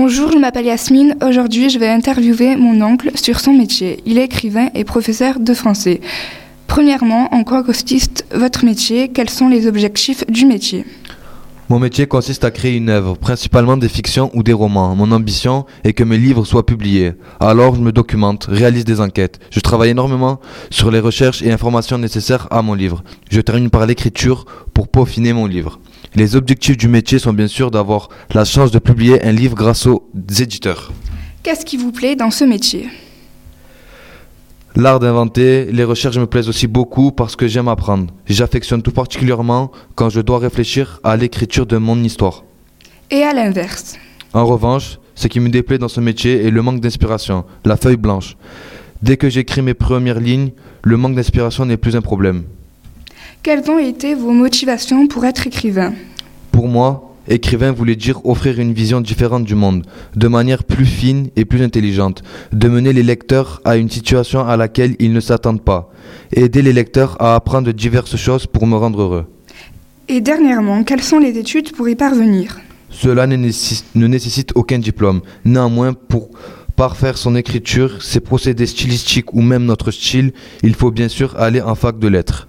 Bonjour, je m'appelle Yasmine. Aujourd'hui, je vais interviewer mon oncle sur son métier. Il est écrivain et professeur de français. Premièrement, en quoi consiste votre métier? Quels sont les objectifs du métier? Mon métier consiste à créer une œuvre, principalement des fictions ou des romans. Mon ambition est que mes livres soient publiés. Alors, je me documente, réalise des enquêtes. Je travaille énormément sur les recherches et informations nécessaires à mon livre. Je termine par l'écriture pour peaufiner mon livre. Les objectifs du métier sont bien sûr d'avoir la chance de publier un livre grâce aux éditeurs. Qu'est-ce qui vous plaît dans ce métier? L'art d'inventer, les recherches me plaisent aussi beaucoup parce que j'aime apprendre. J'affectionne tout particulièrement quand je dois réfléchir à l'écriture de mon histoire. Et à l'inverse En revanche, ce qui me déplaît dans ce métier est le manque d'inspiration, la feuille blanche. Dès que j'écris mes premières lignes, le manque d'inspiration n'est plus un problème. Quelles ont été vos motivations pour être écrivain? Pour moi, écrivain voulait dire offrir une vision différente du monde, de manière plus fine et plus intelligente, de mener les lecteurs à une situation à laquelle ils ne s'attendent pas, aider les lecteurs à apprendre diverses choses pour me rendre heureux. Et dernièrement, quelles sont les études pour y parvenir? Cela ne nécessite, ne nécessite aucun diplôme. Néanmoins, pour parfaire son écriture, ses procédés stylistiques ou même notre style, il faut bien sûr aller en fac de lettres.